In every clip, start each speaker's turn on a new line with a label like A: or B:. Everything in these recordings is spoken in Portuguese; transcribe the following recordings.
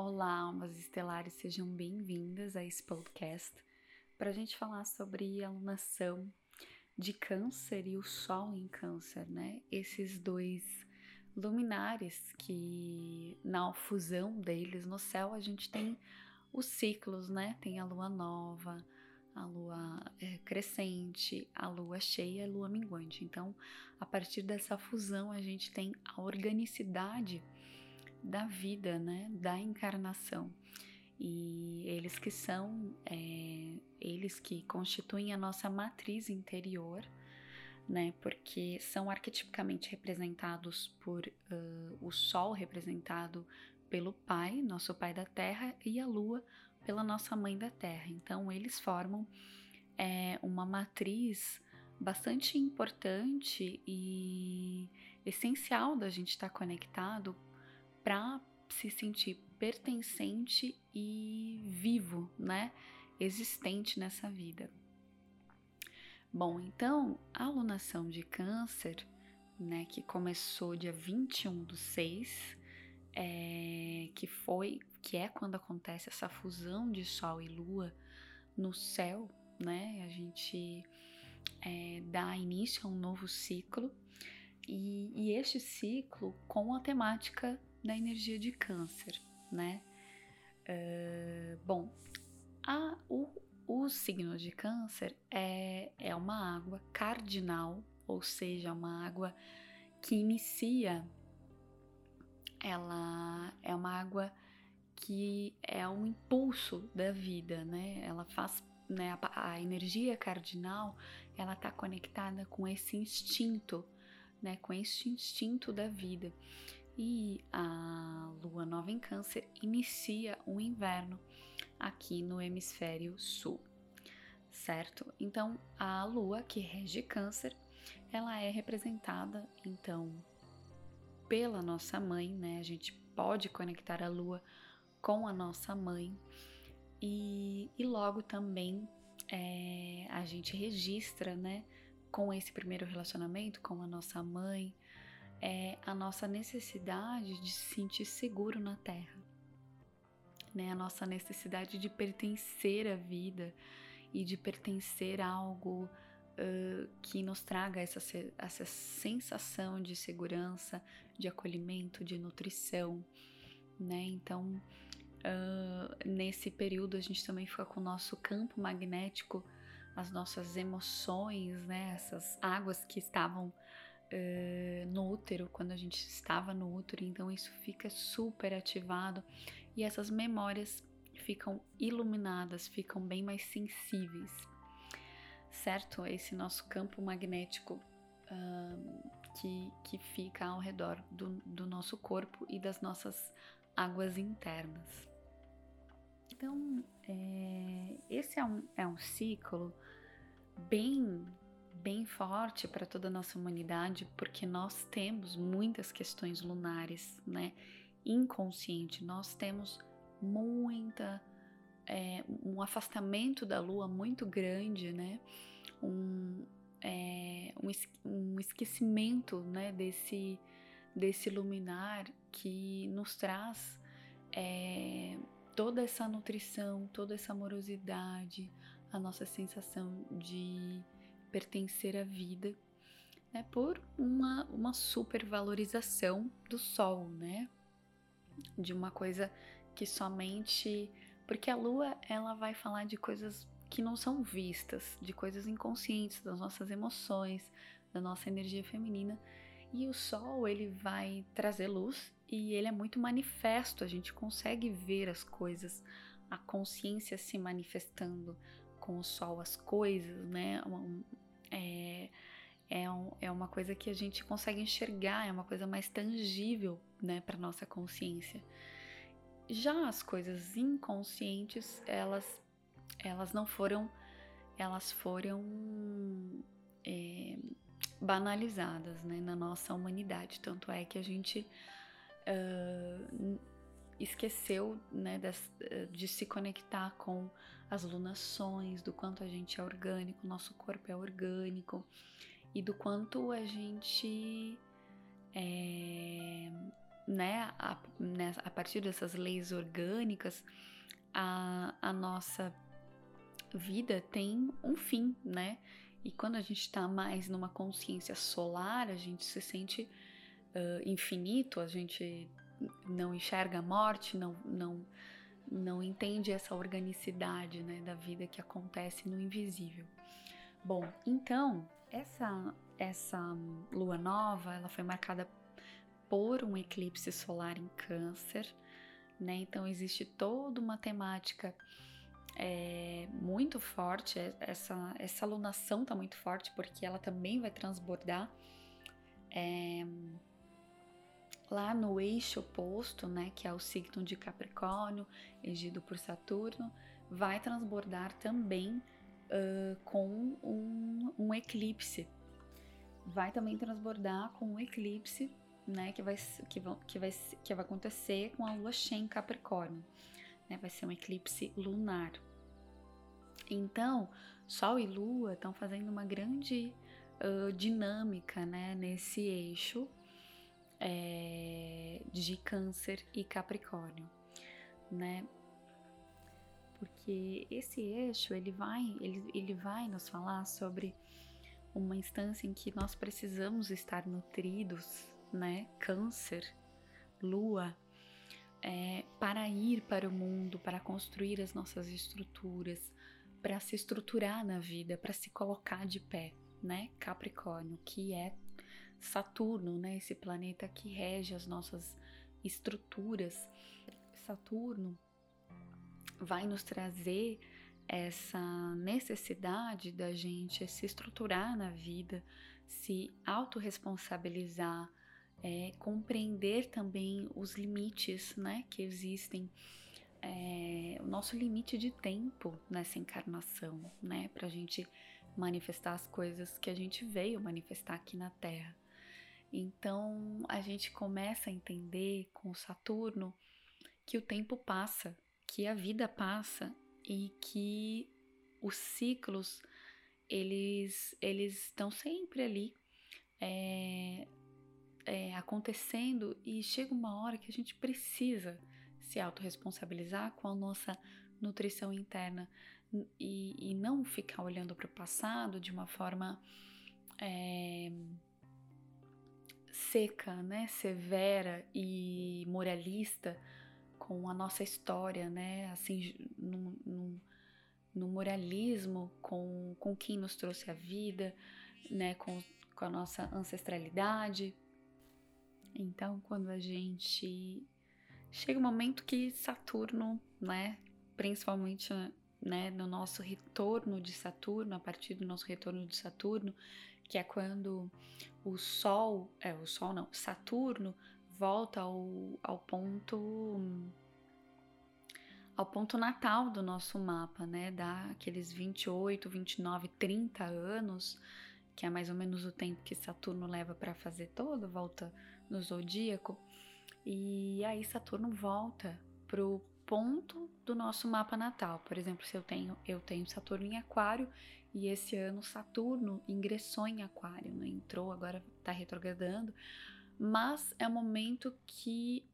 A: Olá, almas estelares, sejam bem-vindas a esse podcast para a gente falar sobre alunação de Câncer e o Sol em Câncer, né? Esses dois luminares que, na fusão deles no céu, a gente tem os ciclos, né? Tem a lua nova, a lua é, crescente, a lua cheia e a lua minguante. Então, a partir dessa fusão, a gente tem a organicidade da vida, né? Da encarnação. E eles que são, é, eles que constituem a nossa matriz interior, né? Porque são arquetipicamente representados por uh, o Sol representado pelo Pai, nosso Pai da Terra, e a Lua pela nossa Mãe da Terra. Então eles formam é, uma matriz bastante importante e essencial da gente estar conectado para se sentir pertencente e vivo, né? Existente nessa vida. Bom, então a alunação de câncer, né, que começou dia 21 do 6, é, que foi, que é quando acontece essa fusão de Sol e Lua no céu, né? A gente é, dá início a um novo ciclo e, e este ciclo com a temática da energia de câncer, né? Uh, bom, a, o, o signo de câncer é, é uma água cardinal, ou seja, uma água que inicia, ela é uma água que é um impulso da vida, né? Ela faz, né? A, a energia cardinal, ela está conectada com esse instinto, né? Com esse instinto da vida e a lua nova em Câncer inicia o inverno aqui no hemisfério sul, certo? Então, a lua que rege Câncer, ela é representada então pela nossa mãe, né? A gente pode conectar a lua com a nossa mãe e, e logo também é, a gente registra, né? Com esse primeiro relacionamento com a nossa mãe, é a nossa necessidade de se sentir seguro na Terra, né? A nossa necessidade de pertencer à vida e de pertencer a algo uh, que nos traga essa, essa sensação de segurança, de acolhimento, de nutrição, né? Então, uh, nesse período a gente também fica com o nosso campo magnético, as nossas emoções, né? Essas águas que estavam uh, no útero, quando a gente estava no útero, então isso fica super ativado e essas memórias ficam iluminadas, ficam bem mais sensíveis, certo? Esse nosso campo magnético uh, que, que fica ao redor do, do nosso corpo e das nossas águas internas. Então, é, esse é um, é um ciclo bem bem forte para toda a nossa humanidade, porque nós temos muitas questões lunares, né? Inconsciente, nós temos muita é, um afastamento da Lua muito grande, né? Um, é, um, um esquecimento, né? Desse desse luminar que nos traz é, toda essa nutrição, toda essa amorosidade, a nossa sensação de pertencer à vida, né, por uma, uma supervalorização do sol, né? De uma coisa que somente. Porque a lua ela vai falar de coisas que não são vistas, de coisas inconscientes, das nossas emoções, da nossa energia feminina. E o sol ele vai trazer luz e ele é muito manifesto, a gente consegue ver as coisas, a consciência se manifestando com o sol, as coisas, né? é, é, um, é uma coisa que a gente consegue enxergar, é uma coisa mais tangível né, para nossa consciência. Já as coisas inconscientes, elas, elas não foram, elas foram é, banalizadas né, na nossa humanidade. Tanto é que a gente uh, esqueceu né, das, de se conectar com as lunações, do quanto a gente é orgânico, nosso corpo é orgânico e do quanto a gente é, né, a, né, a partir dessas leis orgânicas, a, a nossa vida tem um fim, né? E quando a gente está mais numa consciência solar, a gente se sente uh, infinito, a gente não enxerga a morte, não, não, não entende essa organicidade né, da vida que acontece no invisível. Bom, então essa essa lua nova, ela foi marcada por um eclipse solar em Câncer, né? Então existe toda uma temática é, muito forte. Essa essa alunação tá muito forte porque ela também vai transbordar é, lá no eixo oposto, né? Que é o signo de Capricórnio, regido por Saturno, vai transbordar também uh, com um, um eclipse. Vai também transbordar com um eclipse, né, que vai, que, vão, que, vai, que vai acontecer com a lua cheia em Capricórnio. Né, vai ser um eclipse lunar. Então, Sol e Lua estão fazendo uma grande uh, dinâmica né, nesse eixo é, de Câncer e Capricórnio, né? porque esse eixo ele vai, ele, ele vai nos falar sobre uma instância em que nós precisamos estar nutridos, né? Câncer, Lua, é, para ir para o mundo, para construir as nossas estruturas, para se estruturar na vida, para se colocar de pé, né? Capricórnio, que é Saturno, né? Esse planeta que rege as nossas estruturas. Saturno vai nos trazer essa necessidade da gente se estruturar na vida, se autorresponsabilizar, é, compreender também os limites né, que existem, é, o nosso limite de tempo nessa encarnação, né, para a gente manifestar as coisas que a gente veio manifestar aqui na Terra. Então a gente começa a entender com Saturno que o tempo passa, que a vida passa e que os ciclos eles eles estão sempre ali é, é, acontecendo e chega uma hora que a gente precisa se autorresponsabilizar com a nossa nutrição interna e, e não ficar olhando para o passado de uma forma é, seca, né, severa e moralista, com a nossa história, né? Assim, no, no, no moralismo, com, com quem nos trouxe a vida, né? Com, com a nossa ancestralidade. Então, quando a gente chega um momento que Saturno, né? Principalmente né, no nosso retorno de Saturno, a partir do nosso retorno de Saturno, que é quando o Sol, é o Sol não, Saturno volta ao, ao ponto ao ponto natal do nosso mapa, né? Dá aqueles 28, 29, 30 anos, que é mais ou menos o tempo que Saturno leva para fazer toda a volta no zodíaco. E aí Saturno volta pro ponto do nosso mapa natal. Por exemplo, se eu tenho eu tenho Saturno em Aquário e esse ano Saturno ingressou em Aquário, né? entrou, agora está retrogradando mas é um momento que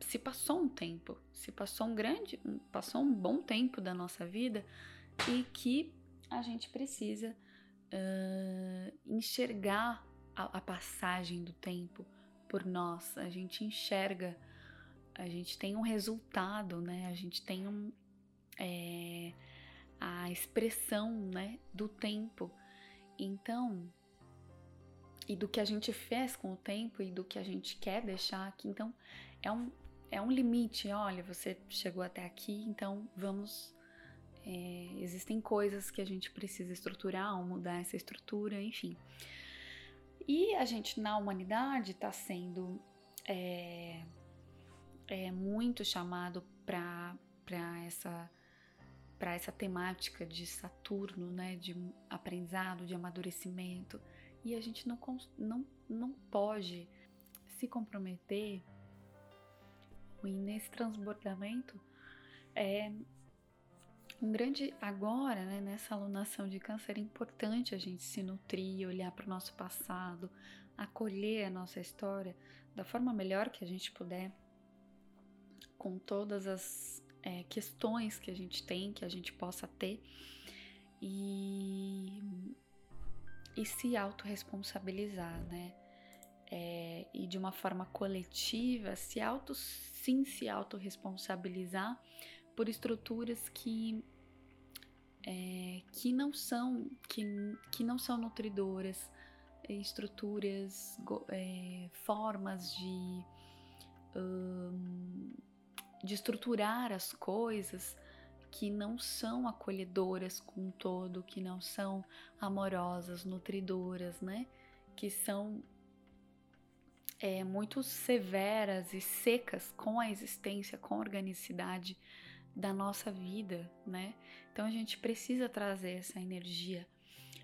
A: se passou um tempo, se passou um grande, passou um bom tempo da nossa vida e que a gente precisa uh, enxergar a, a, passagem do tempo por nós. A gente enxerga, a gente tem um resultado, né? A gente tem um, é, a expressão, né, do tempo. Então, e do que a gente fez com o tempo e do que a gente quer deixar aqui. Então, é um, é um limite. Olha, você chegou até aqui, então vamos. É, existem coisas que a gente precisa estruturar ou mudar essa estrutura, enfim. E a gente na humanidade está sendo é, é, muito chamado para essa para essa temática de Saturno, né, de aprendizado, de amadurecimento. E a gente não, não, não pode se comprometer e nesse transbordamento. É um grande agora, né, nessa alunação de câncer é importante a gente se nutrir, olhar para o nosso passado, acolher a nossa história da forma melhor que a gente puder, com todas as é, questões que a gente tem, que a gente possa ter, e, e se autorresponsabilizar, né? É, e de uma forma coletiva, se auto, sim se autorresponsabilizar por estruturas que é, que não são que, que não são nutridoras, estruturas, é, formas de um, de estruturar as coisas que não são acolhedoras com todo, que não são amorosas, nutridoras, né? Que são é, muito severas e secas com a existência, com a organicidade da nossa vida, né? Então a gente precisa trazer essa energia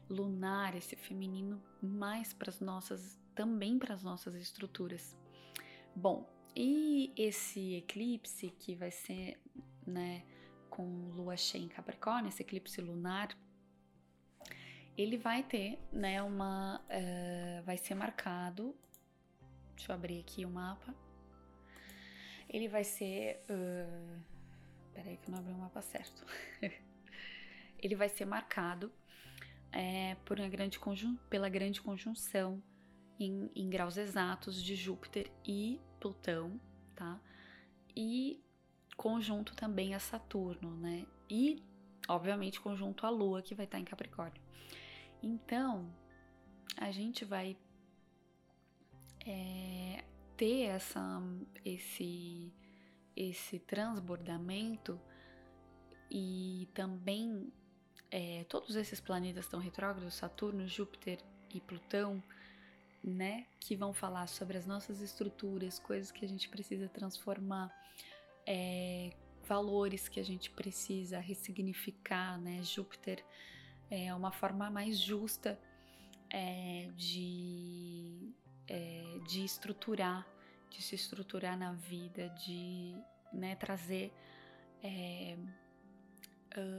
A: lunar, esse feminino mais para as nossas, também para as nossas estruturas. Bom, e esse eclipse que vai ser, né, com lua cheia em Capricórnio, esse eclipse lunar, ele vai ter, né, uma, uh, vai ser marcado. Deixa eu abrir aqui o mapa. Ele vai ser uh, Peraí que eu não abri o mapa certo. ele vai ser marcado é, por uma grande conjun pela grande conjunção em, em, graus exatos de Júpiter e Plutão, tá? E conjunto também a Saturno, né? E, obviamente, conjunto a Lua, que vai estar em Capricórnio. Então, a gente vai é, ter essa, esse esse transbordamento e também é, todos esses planetas estão retrógrados, Saturno, Júpiter e Plutão, né, que vão falar sobre as nossas estruturas, coisas que a gente precisa transformar, é, valores que a gente precisa ressignificar, né? Júpiter é uma forma mais justa é, de, é, de estruturar de se estruturar na vida, de né, trazer uh,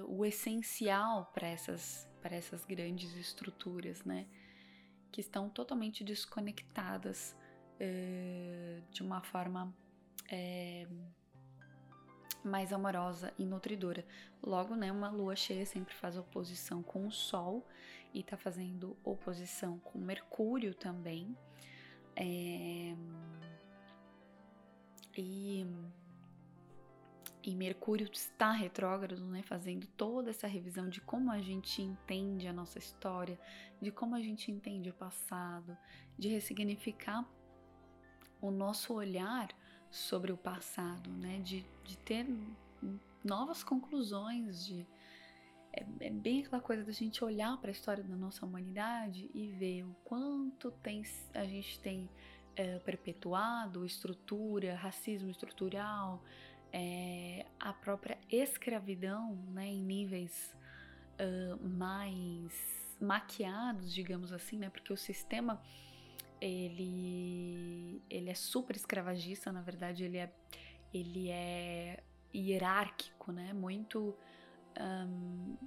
A: o essencial para essas, essas grandes estruturas, né, que estão totalmente desconectadas uh, de uma forma é, mais amorosa e nutridora. Logo, né, uma lua cheia sempre faz oposição com o Sol e está fazendo oposição com Mercúrio também. É, e, e Mercúrio está retrógrado, né, fazendo toda essa revisão de como a gente entende a nossa história, de como a gente entende o passado, de ressignificar o nosso olhar sobre o passado, né, de, de ter novas conclusões, de é, é, bem aquela coisa da gente olhar para a história da nossa humanidade e ver o quanto tem a gente tem é, perpetuado, estrutura, racismo estrutural, é, a própria escravidão né, em níveis uh, mais maquiados, digamos assim, né, porque o sistema ele, ele é super escravagista, na verdade ele é, ele é hierárquico, né, muito, um,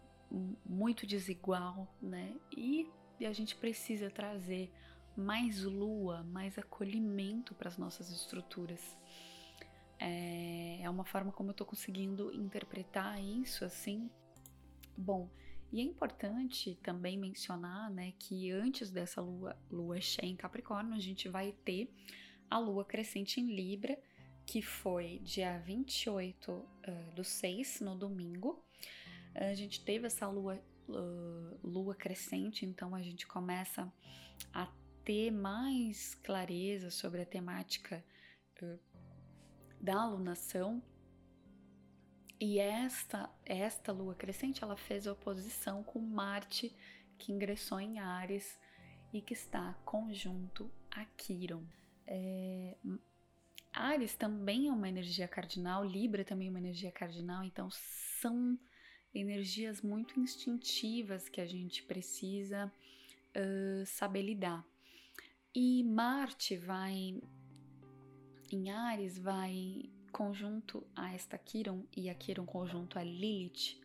A: muito desigual, né, e, e a gente precisa trazer mais lua, mais acolhimento para as nossas estruturas. É, é uma forma como eu estou conseguindo interpretar isso assim. Bom, e é importante também mencionar, né, que antes dessa lua, lua cheia em Capricórnio, a gente vai ter a lua crescente em Libra, que foi dia 28 uh, do 6, no domingo. A gente teve essa lua, uh, lua crescente, então a gente começa a ter mais clareza sobre a temática uh, da alunação. E esta, esta lua crescente, ela fez oposição com Marte, que ingressou em Ares e que está conjunto a Quiron. É, Ares também é uma energia cardinal, Libra também é uma energia cardinal, então são energias muito instintivas que a gente precisa uh, saber lidar. E Marte vai em Ares, vai conjunto a esta Quiron e a Quiron conjunto a Lilith.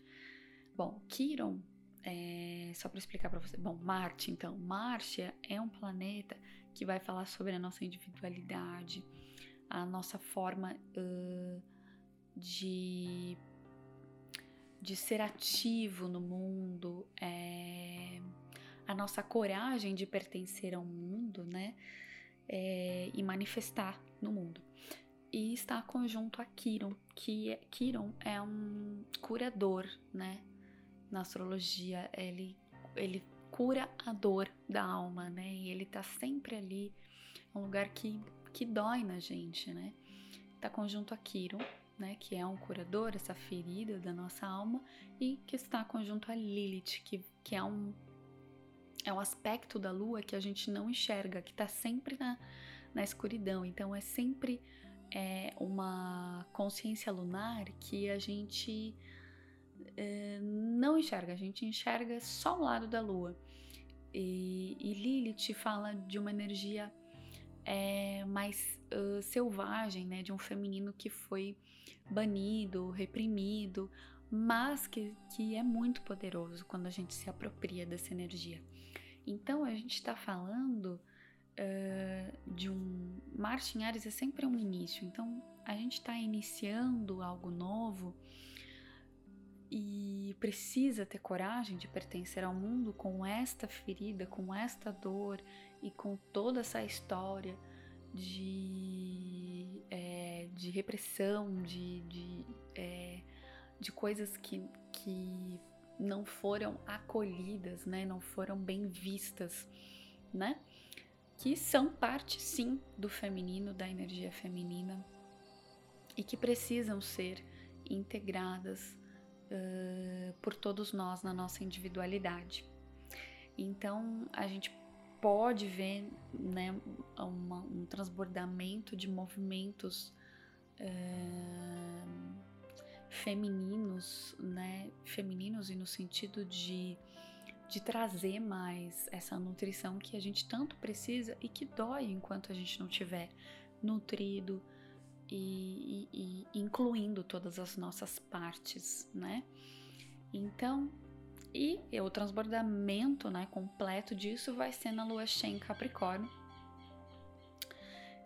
A: Bom, Quiron, é, só para explicar para você, bom, Marte então, Marte é um planeta que vai falar sobre a nossa individualidade, a nossa forma uh, de, de ser ativo no mundo, é, a nossa coragem de pertencer ao mundo, né? É, e manifestar no mundo. E está conjunto a Kiron, que é, Kiron é um curador, né? Na astrologia, ele, ele cura a dor da alma, né? E ele tá sempre ali, um lugar que, que dói na gente, né? Tá conjunto a Kiron, né? Que é um curador, essa ferida da nossa alma, e que está conjunto a Lilith, que, que é um é um aspecto da lua que a gente não enxerga, que está sempre na, na escuridão. Então é sempre é, uma consciência lunar que a gente é, não enxerga, a gente enxerga só o lado da lua. E, e Lilith fala de uma energia é, mais uh, selvagem, né, de um feminino que foi banido, reprimido, mas que, que é muito poderoso quando a gente se apropria dessa energia. Então a gente está falando uh, de um. Marte em Ares é sempre um início, então a gente está iniciando algo novo e precisa ter coragem de pertencer ao mundo com esta ferida, com esta dor e com toda essa história de, é, de repressão, de, de, é, de coisas que, que não foram acolhidas, né? Não foram bem vistas, né? Que são parte sim do feminino, da energia feminina e que precisam ser integradas uh, por todos nós na nossa individualidade. Então a gente pode ver né, uma, um transbordamento de movimentos uh, femininos, né? Femininos e no sentido de, de trazer mais essa nutrição que a gente tanto precisa e que dói enquanto a gente não tiver nutrido e, e, e incluindo todas as nossas partes, né? Então, e o transbordamento né, completo disso vai ser na lua cheia em Capricórnio,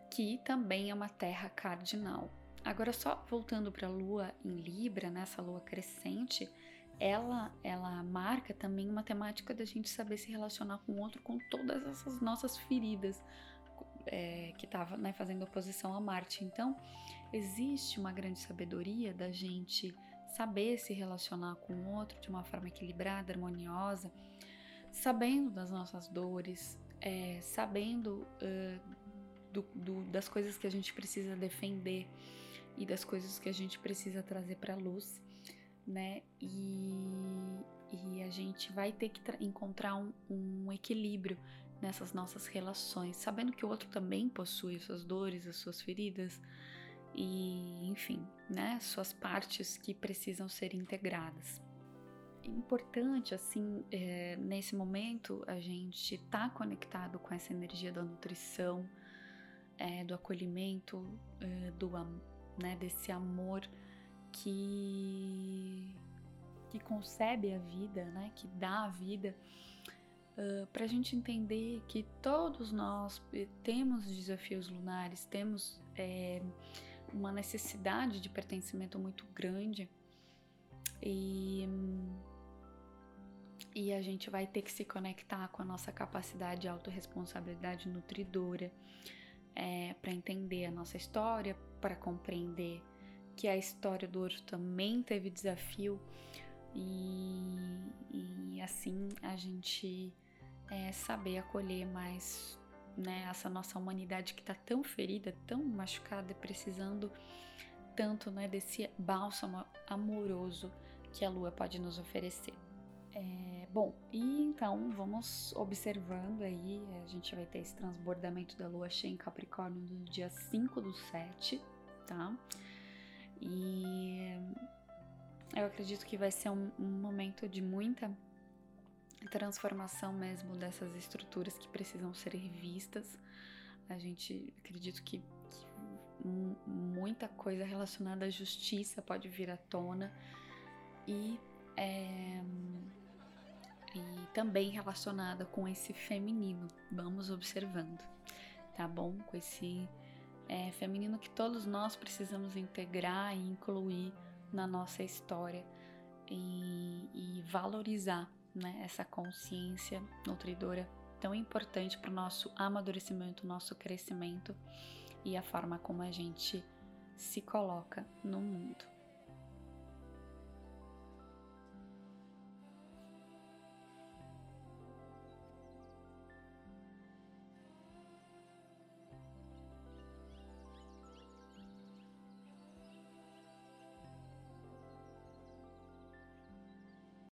A: que também é uma terra cardinal. Agora só voltando para a lua em Libra, nessa né, lua crescente, ela ela marca também uma temática da gente saber se relacionar com o outro com todas essas nossas feridas é, que estava né, fazendo oposição a Marte. Então existe uma grande sabedoria da gente saber se relacionar com o outro de uma forma equilibrada, harmoniosa, sabendo das nossas dores, é, sabendo uh, do, do, das coisas que a gente precisa defender e das coisas que a gente precisa trazer para a luz, né? E, e a gente vai ter que encontrar um, um equilíbrio nessas nossas relações, sabendo que o outro também possui suas dores, as suas feridas e, enfim, né, suas partes que precisam ser integradas. Importante, assim, é, nesse momento, a gente tá conectado com essa energia da nutrição, é, do acolhimento, é, do, né, desse amor que que concebe a vida, né, que dá a vida, uh, para a gente entender que todos nós temos desafios lunares, temos é, uma necessidade de pertencimento muito grande e e a gente vai ter que se conectar com a nossa capacidade de autorresponsabilidade nutridora é, para entender a nossa história, para compreender que a história do ouro também teve desafio e, e assim a gente é, saber acolher mais né, essa nossa humanidade que está tão ferida, tão machucada, precisando tanto né, desse bálsamo amoroso que a lua pode nos oferecer. É, bom, e então vamos observando aí, a gente vai ter esse transbordamento da lua cheia em Capricórnio no dia 5 do 7, tá? E eu acredito que vai ser um, um momento de muita transformação mesmo dessas estruturas que precisam ser revistas. A gente acredito que, que muita coisa relacionada à justiça pode vir à tona e é, e também relacionada com esse feminino. Vamos observando, tá bom? Com esse é, feminino que todos nós precisamos integrar e incluir na nossa história e, e valorizar né, essa consciência nutridora tão importante para o nosso amadurecimento, nosso crescimento e a forma como a gente se coloca no mundo.